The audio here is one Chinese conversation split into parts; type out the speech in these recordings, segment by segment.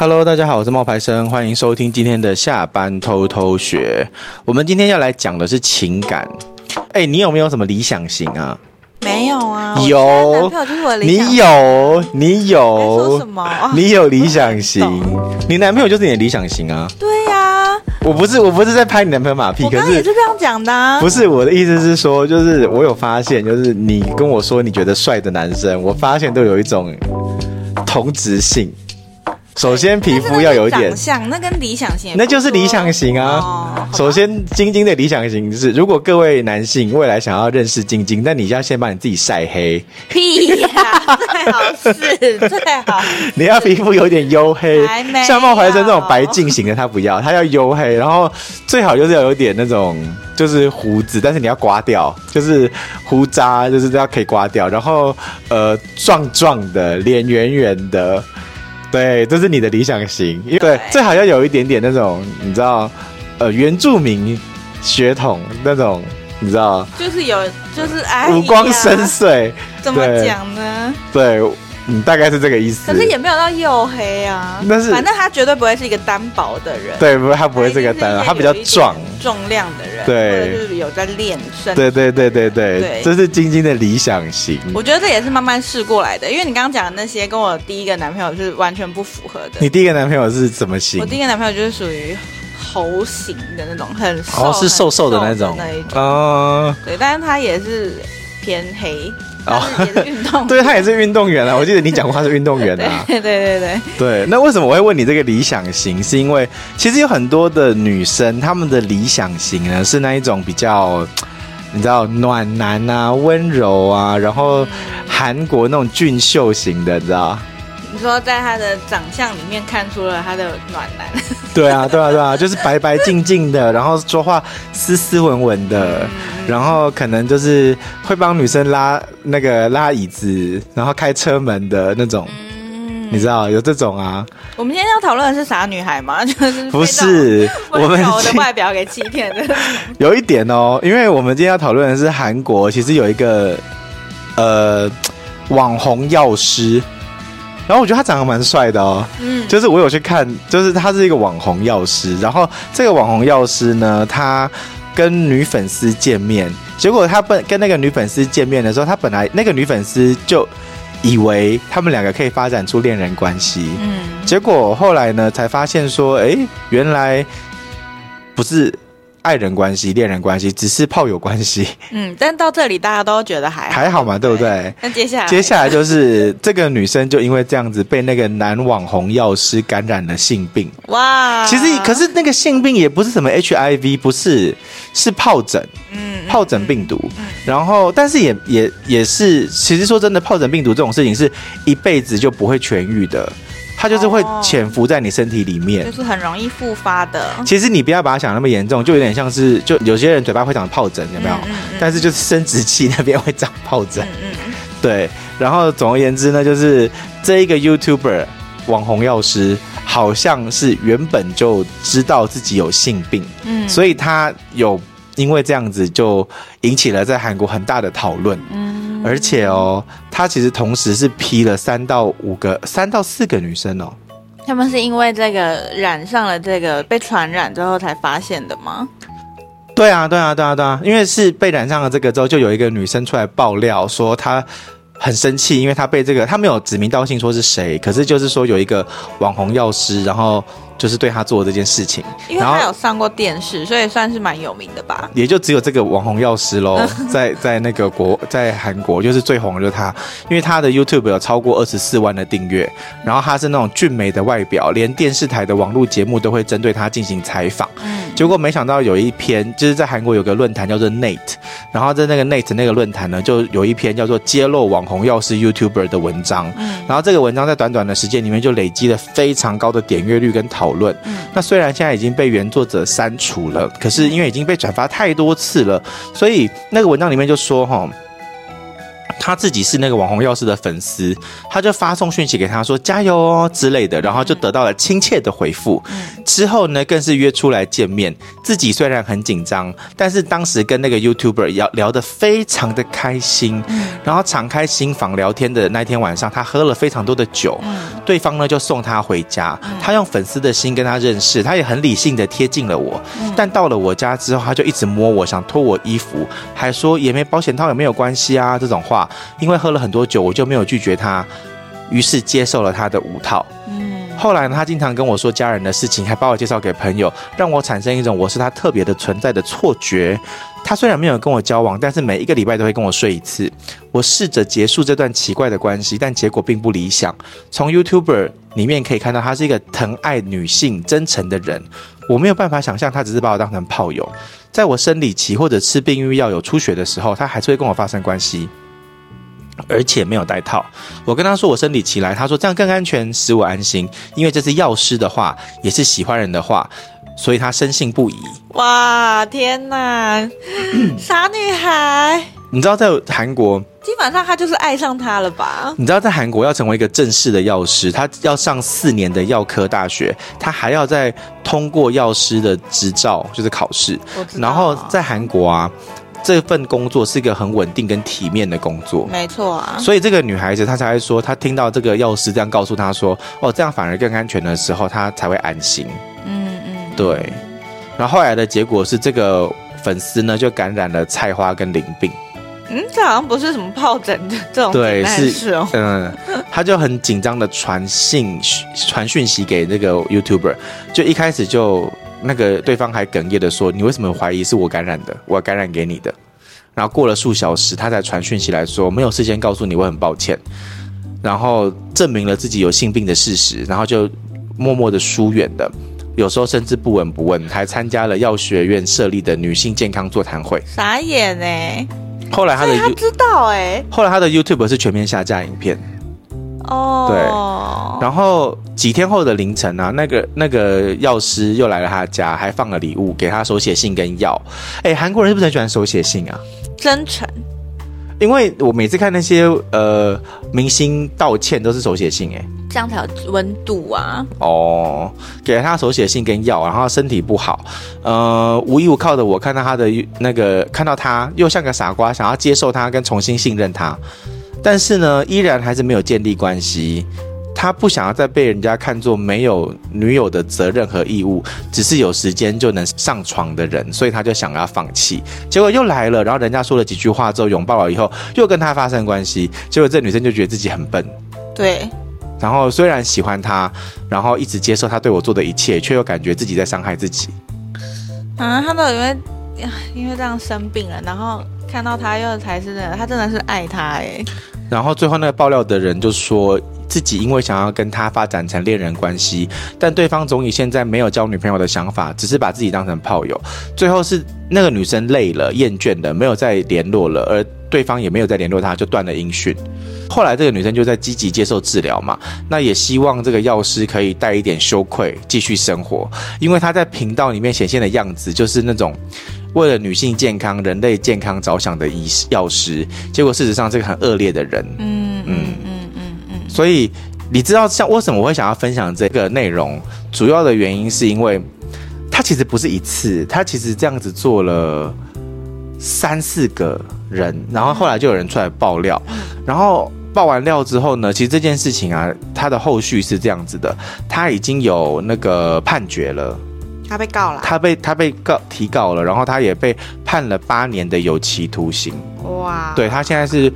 Hello，大家好，我是冒牌生，欢迎收听今天的下班偷偷学。我们今天要来讲的是情感。哎，你有没有什么理想型啊？没有啊，有，男朋友就是我理想型。你有，你有，你有理想型，你男朋友就是你的理想型啊？对呀、啊，我不是，我不是在拍你男朋友马屁，我刚刚也是这样讲的、啊。不是，我的意思是说，就是我有发现，就是你跟我说你觉得帅的男生，我发现都有一种同质性。首先，皮肤要有一点像，那跟理想型，那就是理想型啊。哦、首先，晶晶的理想型是，如果各位男性未来想要认识晶晶，那你要先把你自己晒黑。屁呀、啊，最好是最好。你要皮肤有点黝黑，像孟怀生这种白净型的他不要，他要黝黑，然后最好就是要有点那种就是胡子，但是你要刮掉，就是胡渣，就是要可以刮掉，然后呃壮壮的，脸圆圆的。对，这是你的理想型，因为对，最好要有一点点那种，你知道，呃，原住民血统那种，你知道，就是有，就是哎，五光深邃，怎么讲呢？对。嗯，大概是这个意思。可是也没有到黝黑啊。但是反正他绝对不会是一个单薄的人。对，不，他不会是个单，他比较壮、重量的人。对，就是有在练身。对对对对对，对，这是晶晶的理想型。我觉得这也是慢慢试过来的，因为你刚刚讲的那些跟我第一个男朋友是完全不符合的。你第一个男朋友是怎么型？我第一个男朋友就是属于猴型的那种，很瘦，哦，是瘦瘦的那种那一种。哦。对，但是他也是偏黑。哦，运动，对，他也是运动员啊！我记得你讲过他是运动员啊。对对对对对。那为什么我会问你这个理想型？是因为其实有很多的女生，她们的理想型呢是那一种比较，你知道暖男啊、温柔啊，然后韩国那种俊秀型的，你知道？你说在他的长相里面看出了他的暖男。对啊，对啊，对啊，就是白白净净的，然后说话斯斯文文的，然后可能就是会帮女生拉那个拉椅子，然后开车门的那种，你知道有这种啊？我们今天要讨论的是傻女孩吗？就是不是我们我的外表给欺骗的？有一点哦，因为我们今天要讨论的是韩国，其实有一个呃网红药师。然后我觉得他长得蛮帅的哦，嗯，就是我有去看，就是他是一个网红药师，然后这个网红药师呢，他跟女粉丝见面，结果他本跟那个女粉丝见面的时候，他本来那个女粉丝就以为他们两个可以发展出恋人关系，嗯，结果后来呢才发现说，哎，原来不是。爱人关系、恋人关系，只是炮友关系。嗯，但到这里大家都觉得还好还好嘛，对不对？那接下来，接下来就是这个女生就因为这样子被那个男网红药师感染了性病。哇！其实可是那个性病也不是什么 HIV，不是，是疱疹。嗯，疱疹病毒。嗯，然后但是也也也是，其实说真的，疱疹病毒这种事情是一辈子就不会痊愈的。它就是会潜伏在你身体里面，就是很容易复发的。其实你不要把它想那么严重，就有点像是，就有些人嘴巴会长疱疹，有没有？嗯嗯嗯、但是就是生殖器那边会长疱疹。嗯嗯、对。然后总而言之呢，就是这一个 YouTuber 网红药师，好像是原本就知道自己有性病，嗯，所以他有因为这样子就引起了在韩国很大的讨论，嗯。而且哦，他其实同时是批了三到五个、三到四个女生哦。他们是因为这个染上了这个被传染之后才发现的吗？对啊，对啊，对啊，对啊，因为是被染上了这个之后，就有一个女生出来爆料说她很生气，因为她被这个，她没有指名道姓说是谁，可是就是说有一个网红药师，然后。就是对他做这件事情，因为他有上过电视，所以算是蛮有名的吧。也就只有这个网红药师喽，在在那个国，在韩国就是最红的就是他，因为他的 YouTube 有超过二十四万的订阅，然后他是那种俊美的外表，连电视台的网络节目都会针对他进行采访。嗯，结果没想到有一篇，就是在韩国有个论坛叫做 Nate，然后在那个 Nate 那个论坛呢，就有一篇叫做揭露网红药师 YouTuber 的文章。嗯，然后这个文章在短短的时间里面就累积了非常高的点阅率跟讨。讨论，那虽然现在已经被原作者删除了，可是因为已经被转发太多次了，所以那个文章里面就说哈，他自己是那个网红药师的粉丝，他就发送讯息给他说加油哦之类的，然后就得到了亲切的回复。之后呢，更是约出来见面。自己虽然很紧张，但是当时跟那个 YouTuber 聊聊得非常的开心，然后敞开心房聊天的那天晚上，他喝了非常多的酒。对方呢就送他回家，他用粉丝的心跟他认识，他也很理性的贴近了我。但到了我家之后，他就一直摸我，想脱我衣服，还说也没保险套也没有关系啊这种话。因为喝了很多酒，我就没有拒绝他，于是接受了他的五套。嗯，后来呢，他经常跟我说家人的事情，还把我介绍给朋友，让我产生一种我是他特别的存在的错觉。他虽然没有跟我交往，但是每一个礼拜都会跟我睡一次。我试着结束这段奇怪的关系，但结果并不理想。从 YouTuber 里面可以看到，他是一个疼爱女性、真诚的人。我没有办法想象他只是把我当成炮友。在我生理期或者吃避孕药有出血的时候，他还是会跟我发生关系。而且没有带套，我跟他说我生理期来，他说这样更安全，使我安心，因为这是药师的话，也是喜欢人的话，所以他深信不疑。哇，天哪，傻女孩！你知道在韩国，基本上他就是爱上他了吧？你知道在韩国要成为一个正式的药师，他要上四年的药科大学，他还要再通过药师的执照，就是考试。然后在韩国啊。这份工作是一个很稳定跟体面的工作，没错啊。所以这个女孩子她才会说，她听到这个药师这样告诉她说，哦，这样反而更安全的时候，她才会安心。嗯嗯，对。然后后来的结果是，这个粉丝呢就感染了菜花跟淋病。嗯，这好像不是什么疱疹的这种对，是哦。嗯，他就很紧张的传信传讯息给那个 YouTuber，就一开始就。那个对方还哽咽的说：“你为什么怀疑是我感染的？我感染给你的。”然后过了数小时，他才传讯息来说：“没有事先告诉你，我很抱歉。”然后证明了自己有性病的事实，然后就默默的疏远的，有时候甚至不闻不问，还参加了药学院设立的女性健康座谈会。傻眼哎！后来他的他知道哎，后来他的 YouTube 是全面下架影片。哦，对，然后几天后的凌晨啊，那个那个药师又来了他家，还放了礼物给他手写信跟药。哎，韩国人是不是很喜欢手写信啊？真诚。因为我每次看那些呃明星道歉都是手写信，哎，这样才有温度啊。哦，给了他手写信跟药，然后身体不好，呃，无依无靠的我看到他的那个，看到他又像个傻瓜，想要接受他跟重新信任他。但是呢，依然还是没有建立关系。他不想要再被人家看作没有女友的责任和义务，只是有时间就能上床的人，所以他就想要放弃。结果又来了，然后人家说了几句话之后，拥抱了以后，又跟他发生关系。结果这女生就觉得自己很笨。对。然后虽然喜欢他，然后一直接受他对我做的一切，却又感觉自己在伤害自己。啊，他都因为因为这样生病了，然后看到他又才是的，他真的是爱他哎。然后最后那个爆料的人就说自己因为想要跟他发展成恋人关系，但对方总以现在没有交女朋友的想法，只是把自己当成炮友。最后是那个女生累了、厌倦了，没有再联络了，而对方也没有再联络她，就断了音讯。后来这个女生就在积极接受治疗嘛，那也希望这个药师可以带一点羞愧继续生活，因为她在频道里面显现的样子就是那种。为了女性健康、人类健康着想的医药师，结果事实上是个很恶劣的人。嗯嗯嗯嗯嗯。所以你知道，像为什么我会想要分享这个内容？主要的原因是因为他其实不是一次，他其实这样子做了三四个人，然后后来就有人出来爆料，然后爆完料之后呢，其实这件事情啊，他的后续是这样子的，他已经有那个判决了。他被告了，他被他被告提告了，然后他也被判了八年的有期徒刑。哇，对，他现在是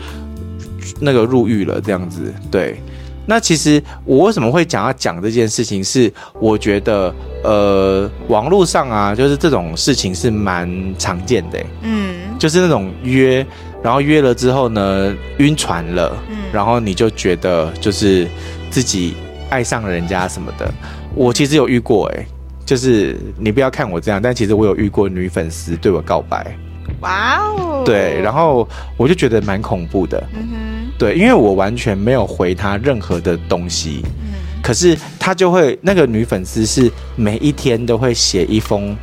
那个入狱了，这样子。对，那其实我为什么会讲要讲这件事情？是我觉得，呃，网络上啊，就是这种事情是蛮常见的。嗯，就是那种约，然后约了之后呢，晕船了，嗯，然后你就觉得就是自己爱上了人家什么的。我其实有遇过，哎。就是你不要看我这样，但其实我有遇过女粉丝对我告白，哇哦，对，然后我就觉得蛮恐怖的，嗯哼，对，因为我完全没有回她任何的东西，嗯，可是她就会那个女粉丝是每一天都会写一封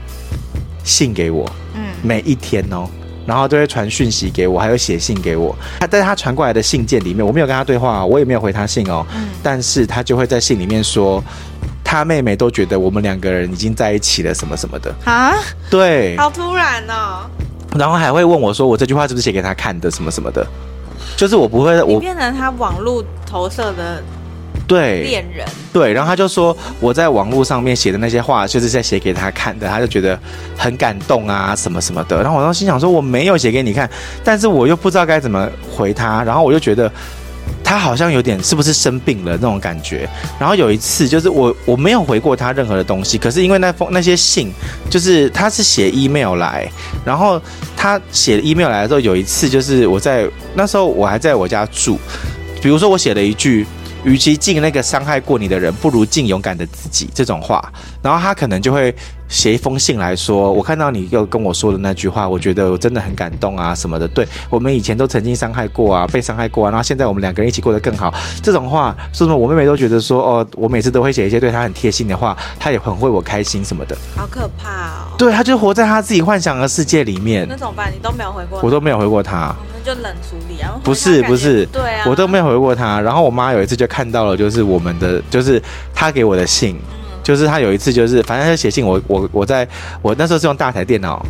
信给我，嗯，每一天哦，然后都会传讯息给我，还有写信给我。他在他传过来的信件里面，我没有跟他对话，我也没有回他信哦。嗯。但是他就会在信里面说，他妹妹都觉得我们两个人已经在一起了，什么什么的。啊？对。好突然哦。然后还会问我说，我这句话是不是写给他看的，什么什么的。就是我不会，我变成他网络投射的。对，恋人对，然后他就说我在网络上面写的那些话，就是在写给他看的，他就觉得很感动啊，什么什么的。然后我当时心想说我没有写给你看，但是我又不知道该怎么回他，然后我就觉得他好像有点是不是生病了那种感觉。然后有一次就是我我没有回过他任何的东西，可是因为那封那些信就是他是写 email 来，然后他写 email 来的时候，有一次就是我在那时候我还在我家住，比如说我写了一句。与其敬那个伤害过你的人，不如敬勇敢的自己。这种话，然后他可能就会写一封信来说：“我看到你又跟我说的那句话，我觉得我真的很感动啊，什么的。对我们以前都曾经伤害过啊，被伤害过啊，然后现在我们两个人一起过得更好。这种话，说什么我妹妹都觉得说哦，我每次都会写一些对她很贴心的话，她也很为我开心什么的。好可怕哦！对，她就活在她自己幻想的世界里面。那怎么办？你都没有回过，我都没有回过她。就冷处理啊？不是不是，对啊，我都没有回过他。然后我妈有一次就看到了，就是我们的，就是他给我的信，就是他有一次就是，反正他写信，我我我在我那时候是用大台电脑，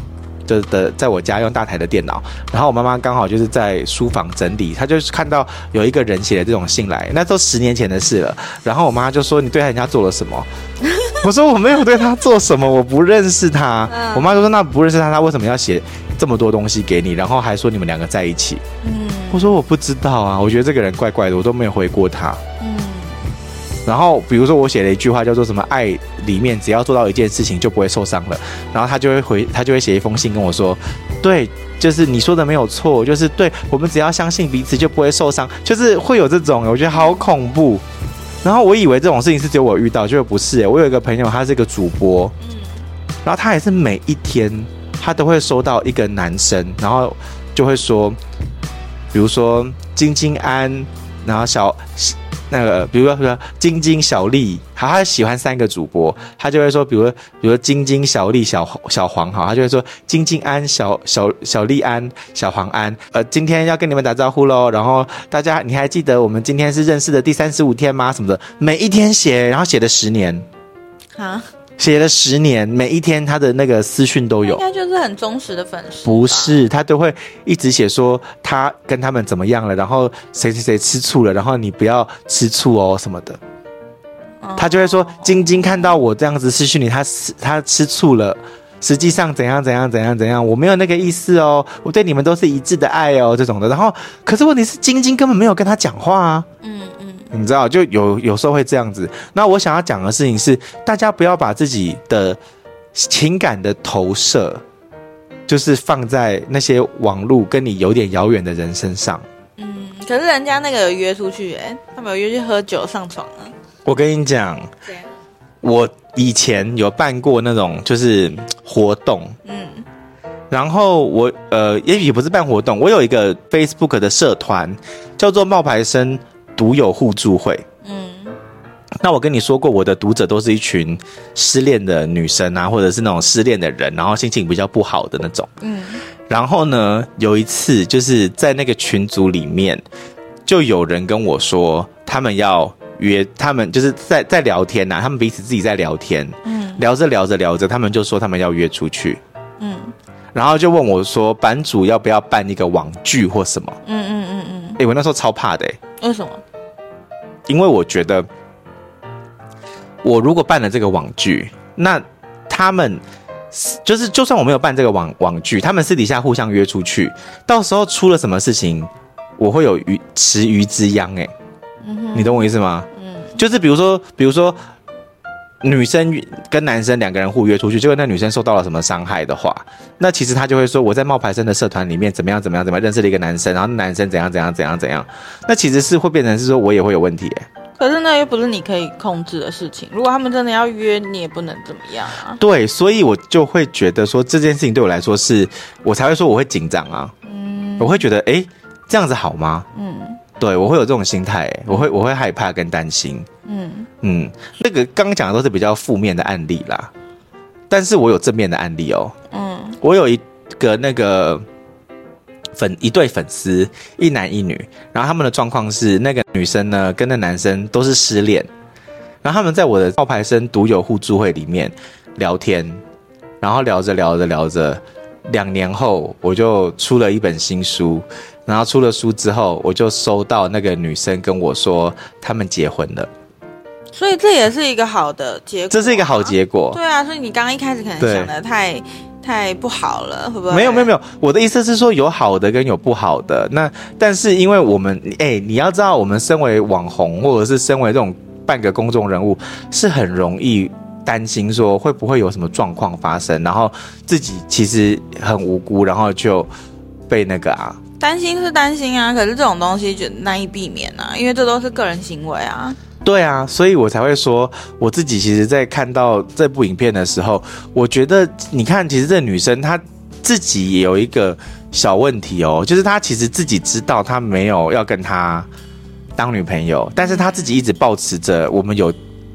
就的在我家用大台的电脑，然后我妈妈刚好就是在书房整理，她就是看到有一个人写的这种信来，那都十年前的事了。然后我妈就说：“你对他人家做了什么？” 我说：“我没有对他做什么，我不认识他。”我妈就说：“那不认识他，他为什么要写？”这么多东西给你，然后还说你们两个在一起。嗯，我说我不知道啊，我觉得这个人怪怪的，我都没有回过他。嗯，然后比如说我写了一句话叫做什么“爱里面只要做到一件事情就不会受伤了”，然后他就会回，他就会写一封信跟我说：“对，就是你说的没有错，就是对我们只要相信彼此就不会受伤，就是会有这种，我觉得好恐怖。”然后我以为这种事情是只有我遇到，结果不是。我有一个朋友，他是一个主播，嗯，然后他也是每一天。他都会收到一个男生，然后就会说，比如说晶晶安，然后小那个，比如说说晶晶小丽，好，他喜欢三个主播，他就会说，比如说比如说晶晶小丽小小黄，好，他就会说晶晶安小小小丽安小黄安，呃，今天要跟你们打招呼喽，然后大家你还记得我们今天是认识的第三十五天吗？什么的，每一天写，然后写了十年，啊。写了十年，每一天他的那个私讯都有，应该就是很忠实的粉丝。不是，他都会一直写说他跟他们怎么样了，然后谁谁谁吃醋了，然后你不要吃醋哦什么的。哦、他就会说晶晶看到我这样子私讯你，他吃他吃醋了，实际上怎样怎样怎样怎样，我没有那个意思哦，我对你们都是一致的爱哦这种的。然后可是问题是晶晶根本没有跟他讲话啊。嗯。你知道，就有有时候会这样子。那我想要讲的事情是，大家不要把自己的情感的投射，就是放在那些网络跟你有点遥远的人身上。嗯，可是人家那个有约出去，哎，他们有约去喝酒、上床啊。我跟你讲，我以前有办过那种就是活动，嗯，然后我呃，也许不是办活动，我有一个 Facebook 的社团，叫做冒牌生。读友互助会，嗯，那我跟你说过，我的读者都是一群失恋的女生啊，或者是那种失恋的人，然后心情比较不好的那种，嗯，然后呢，有一次就是在那个群组里面，就有人跟我说，他们要约，他们就是在在聊天呐、啊，他们彼此自己在聊天，嗯，聊着聊着聊着，他们就说他们要约出去，嗯，然后就问我说，版主要不要办一个网剧或什么？嗯嗯嗯嗯，哎、欸，我那时候超怕的、欸，为什么？因为我觉得，我如果办了这个网剧，那他们就是，就算我没有办这个网网剧，他们私底下互相约出去，到时候出了什么事情，我会有鱼池鱼之殃哎，你懂我意思吗？嗯，就是比如说，比如说女生跟男生两个人互约出去，结果那女生受到了什么伤害的话，那其实他就会说我在冒牌生的社团里面怎么样怎么样怎么样认识了一个男生，然后男生怎样怎样怎样怎样，那其实是会变成是说我也会有问题哎。可是那又不是你可以控制的事情。如果他们真的要约，你也不能怎么样啊。对，所以我就会觉得说这件事情对我来说是，我才会说我会紧张啊。嗯，我会觉得哎，这样子好吗？嗯，对，我会有这种心态，我会我会害怕跟担心。嗯。嗯，那个刚刚讲的都是比较负面的案例啦，但是我有正面的案例哦。嗯，我有一个那个粉一对粉丝，一男一女，然后他们的状况是那个女生呢跟那男生都是失恋，然后他们在我的冒牌生独有互助会里面聊天，然后聊着聊着聊着，两年后我就出了一本新书，然后出了书之后，我就收到那个女生跟我说他们结婚了。所以这也是一个好的结果，这是一个好结果。对啊，所以你刚刚一开始可能想的太太不好了，会不会？没有没有没有，我的意思是说有好的跟有不好的。那但是因为我们哎，你要知道，我们身为网红或者是身为这种半个公众人物，是很容易担心说会不会有什么状况发生，然后自己其实很无辜，然后就被那个啊。担心是担心啊，可是这种东西就难以避免啊，因为这都是个人行为啊。对啊，所以我才会说，我自己其实，在看到这部影片的时候，我觉得，你看，其实这女生她自己也有一个小问题哦，就是她其实自己知道她没有要跟他当女朋友，但是她自己一直保持着我们有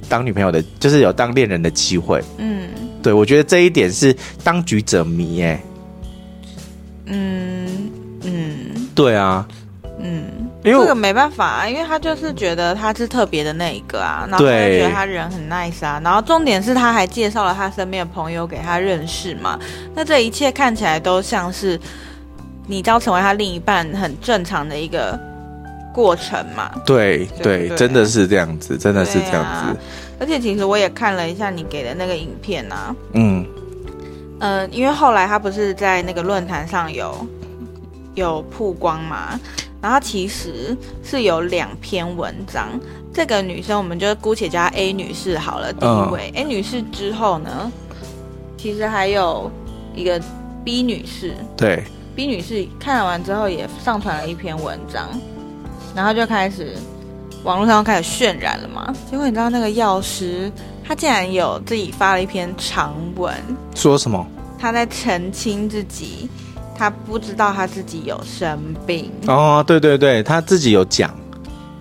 当女朋友的，就是有当恋人的机会。嗯，对，我觉得这一点是当局者迷，哎，嗯嗯，对啊。嗯。这个没办法啊，因为他就是觉得他是特别的那一个啊，然后他就觉得他人很 nice 啊，然后重点是他还介绍了他身边的朋友给他认识嘛，那这一切看起来都像是你将成为他另一半很正常的一个过程嘛。对对，对，真的是这样子，真的是这样子。啊、而且其实我也看了一下你给的那个影片啊，嗯，呃，因为后来他不是在那个论坛上有有曝光嘛。然后其实是有两篇文章，这个女生我们就姑且叫她 A 女士好了。第一位、嗯、A 女士之后呢，其实还有一个 B 女士。对，B 女士看完之后也上传了一篇文章，然后就开始网络上开始渲染了嘛。结果你知道那个药师他竟然有自己发了一篇长文，说什么？他在澄清自己。他不知道他自己有生病哦，对对对，他自己有讲，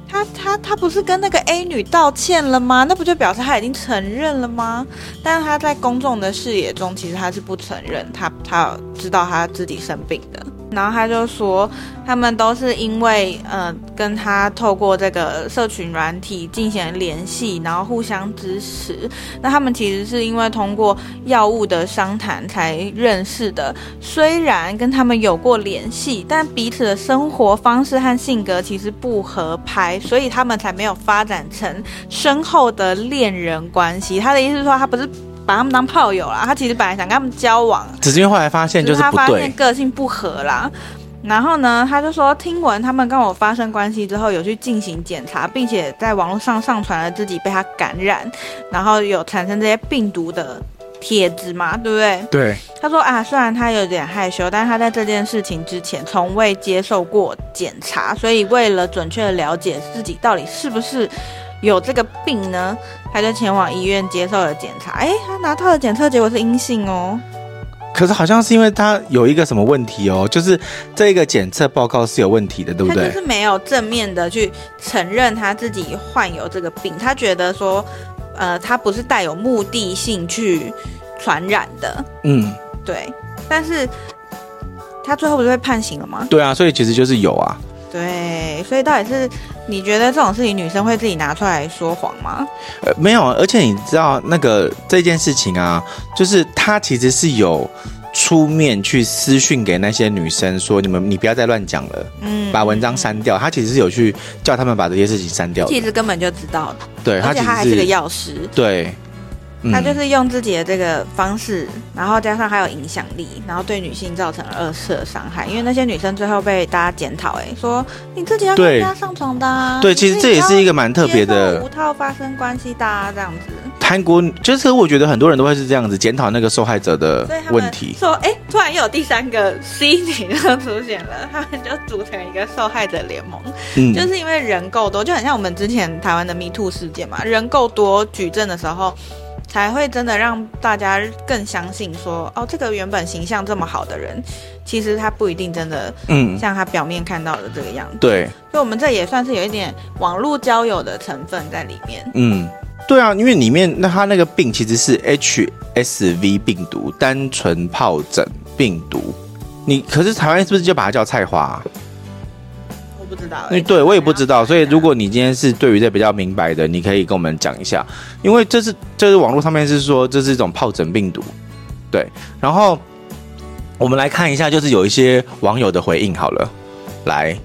他他他不是跟那个 A 女道歉了吗？那不就表示他已经承认了吗？但是他在公众的视野中，其实他是不承认，他他知道他自己生病的。然后他就说，他们都是因为呃跟他透过这个社群软体进行联系，然后互相支持。那他们其实是因为通过药物的商谈才认识的。虽然跟他们有过联系，但彼此的生活方式和性格其实不合拍，所以他们才没有发展成深厚的恋人关系。他的意思是说，他不是。把他们当炮友啦，他其实本来想跟他们交往，只是因为后来发现就是他发现个性不合啦。然后呢，他就说听闻他们跟我发生关系之后，有去进行检查，并且在网络上上传了自己被他感染，然后有产生这些病毒的帖子嘛，对不对？对。他说啊，虽然他有点害羞，但是他在这件事情之前从未接受过检查，所以为了准确的了解自己到底是不是。有这个病呢，他就前往医院接受了检查。哎，他拿到的检测结果是阴性哦。可是好像是因为他有一个什么问题哦，就是这个检测报告是有问题的，对不对？他就是没有正面的去承认他自己患有这个病，他觉得说，呃，他不是带有目的性去传染的。嗯，对。但是他最后不是被判刑了吗？对啊，所以其实就是有啊。对，所以到底是你觉得这种事情女生会自己拿出来说谎吗？呃，没有，而且你知道那个这件事情啊，就是他其实是有出面去私讯给那些女生说，你们你不要再乱讲了，嗯，把文章删掉。他其实是有去叫他们把这些事情删掉，其实根本就知道的。对，而且他还是个药师。对。他就是用自己的这个方式，然后加上还有影响力，然后对女性造成了二次的伤害。因为那些女生最后被大家检讨，哎，说你自己要跟人家上床的啊。对，其实这也是一个蛮特别的。无套发生关系的啊，这样子。韩国就是我觉得很多人都会是这样子检讨那个受害者的问题。说，哎，突然又有第三个 C 女就出现了，他们就组成一个受害者联盟。嗯，就是因为人够多，就很像我们之前台湾的 Me Too 事件嘛，人够多举证的时候。才会真的让大家更相信说，哦，这个原本形象这么好的人，其实他不一定真的，嗯，像他表面看到的这个样子。对，所以我们这也算是有一点网络交友的成分在里面。嗯，对啊，因为里面那他那个病其实是 HSV 病毒，单纯疱疹病毒。你可是台湾是不是就把它叫菜花啊？我不知道，因为对我也不知道，所以如果你今天是对于这比较明白的，你可以跟我们讲一下，因为这是这是网络上面是说这是一种疱疹病毒，对，然后我们来看一下，就是有一些网友的回应好了，来。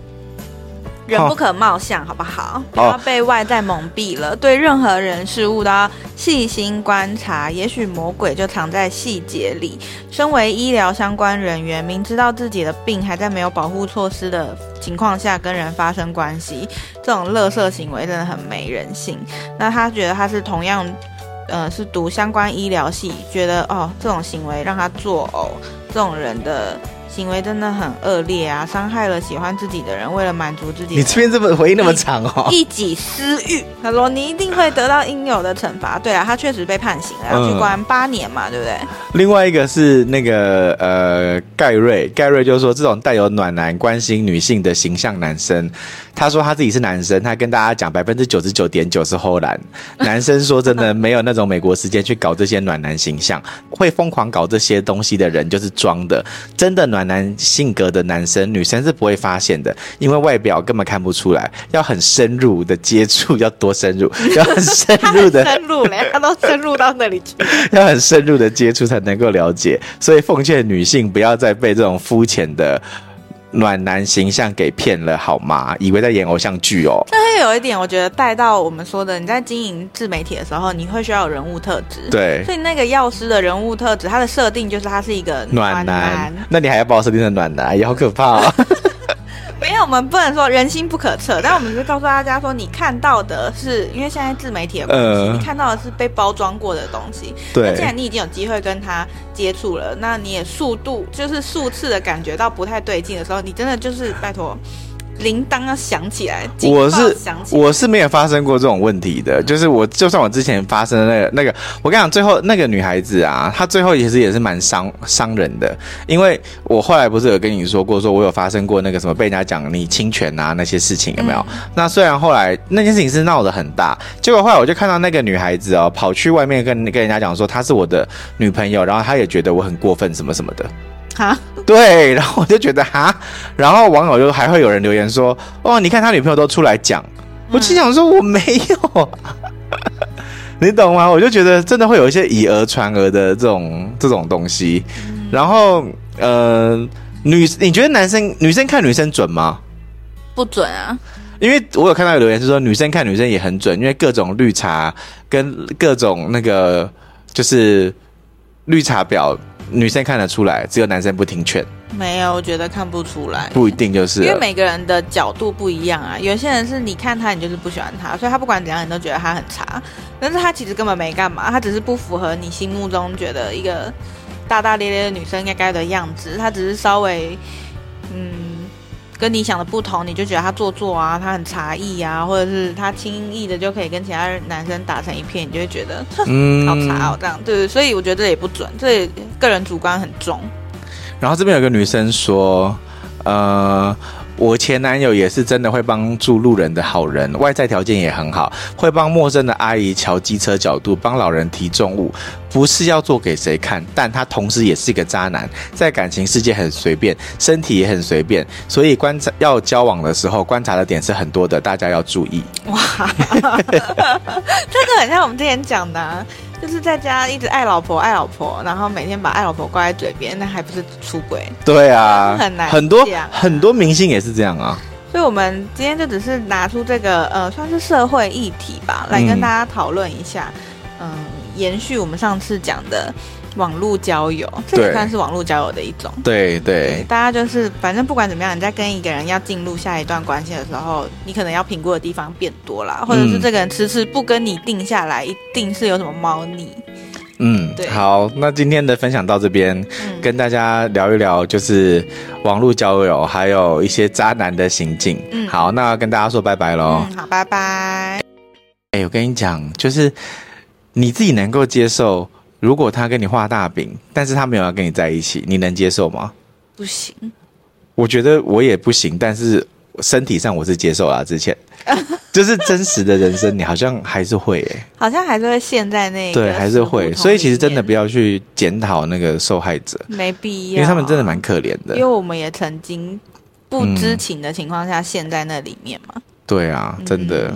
人不可貌相，好不好？不要被外在蒙蔽了。对任何人事物都要细心观察，也许魔鬼就藏在细节里。身为医疗相关人员，明知道自己的病还在没有保护措施的情况下跟人发生关系，这种垃圾行为真的很没人性。那他觉得他是同样，呃，是读相关医疗系，觉得哦，这种行为让他作呕。这种人的。行为真的很恶劣啊！伤害了喜欢自己的人，为了满足自己，你这边这么回应那么长哦，一己私欲。他说你一定会得到应有的惩罚。对啊，他确实被判刑了，要去关八年嘛，对不对？另外一个是那个呃盖瑞，盖瑞就是说这种带有暖男关心女性的形象男生，他说他自己是男生，他跟大家讲百分之九十九点九是唬烂。男生说真的没有那种美国时间去搞这些暖男形象，会疯狂搞这些东西的人就是装的，真的暖。暖男性格的男生，女生是不会发现的，因为外表根本看不出来。要很深入的接触，要多深入？要很深入的深入嘞，他都深入到那里去。要很深入的接触才能够了解，所以奉劝女性不要再被这种肤浅的。暖男形象给骗了好吗？以为在演偶像剧哦。但是有一点，我觉得带到我们说的，你在经营自媒体的时候，你会需要有人物特质。对。所以那个药师的人物特质，他的设定就是他是一个暖男。暖男。那你还要把我设定成暖男？也好可怕哦。没有，我们不能说人心不可测，但我们是告诉大家说，你看到的是，因为现在自媒体的关系，呃、你看到的是被包装过的东西。对。那既然你已经有机会跟他接触了，那你也速度就是数次的感觉到不太对劲的时候，你真的就是拜托。铃铛要响起来，我是我是没有发生过这种问题的，就是我就算我之前发生的那个那个，我跟你讲，最后那个女孩子啊，她最后其实也是蛮伤伤人的，因为我后来不是有跟你说过，说我有发生过那个什么被人家讲你侵权啊那些事情有没有？嗯、那虽然后来那件事情是闹得很大，结果后来我就看到那个女孩子哦，跑去外面跟跟人家讲说她是我的女朋友，然后她也觉得我很过分什么什么的。哈，对，然后我就觉得哈，然后网友就还会有人留言说，哦，你看他女朋友都出来讲，嗯、我心想说我没有，你懂吗？我就觉得真的会有一些以讹传讹的这种这种东西，嗯、然后呃，女，你觉得男生女生看女生准吗？不准啊，因为我有看到有留言是说女生看女生也很准，因为各种绿茶跟各种那个就是绿茶婊。女生看得出来，只有男生不听劝。没有，我觉得看不出来。不一定就是，因为每个人的角度不一样啊。有些人是你看他，你就是不喜欢他，所以他不管怎样，你都觉得他很差。但是他其实根本没干嘛，他只是不符合你心目中觉得一个大大咧咧的女生应该的样子。他只是稍微，嗯。跟你想的不同，你就觉得他做作啊，他很茶艺啊，或者是他轻易的就可以跟其他男生打成一片，你就会觉得，嗯，好茶哦，这样，对，所以我觉得这也不准，这也个人主观很重。然后这边有个女生说，呃。我前男友也是真的会帮助路人的好人，外在条件也很好，会帮陌生的阿姨乔机车角度，帮老人提重物，不是要做给谁看，但他同时也是一个渣男，在感情世界很随便，身体也很随便，所以观察要交往的时候，观察的点是很多的，大家要注意。哇，这个很像我们之前讲的啊。就是在家一直爱老婆爱老婆，然后每天把爱老婆挂在嘴边，那还不是出轨？对啊，很难。很多很多明星也是这样啊。所以，我们今天就只是拿出这个呃，算是社会议题吧，来跟大家讨论一下。嗯，嗯，延续我们上次讲的。网络交友，这也算是网络交友的一种。对对，对，大家就是反正不管怎么样，你在跟一个人要进入下一段关系的时候，你可能要评估的地方变多了，或者是这个人迟迟不跟你定下来，一定是有什么猫腻。嗯，对。好，那今天的分享到这边，嗯、跟大家聊一聊，就是网络交友，还有一些渣男的行径。嗯，好，那跟大家说拜拜喽。嗯，好，拜拜。哎，我跟你讲，就是你自己能够接受。如果他跟你画大饼，但是他没有要跟你在一起，你能接受吗？不行，我觉得我也不行，但是身体上我是接受了，之前。就是真实的人生，你好像还是会哎，好像还是会陷在那个对，还是会。所以其实真的不要去检讨那个受害者，没必要，因为他们真的蛮可怜的。因为我们也曾经不知情的情况下陷在那里面嘛。对啊，真的。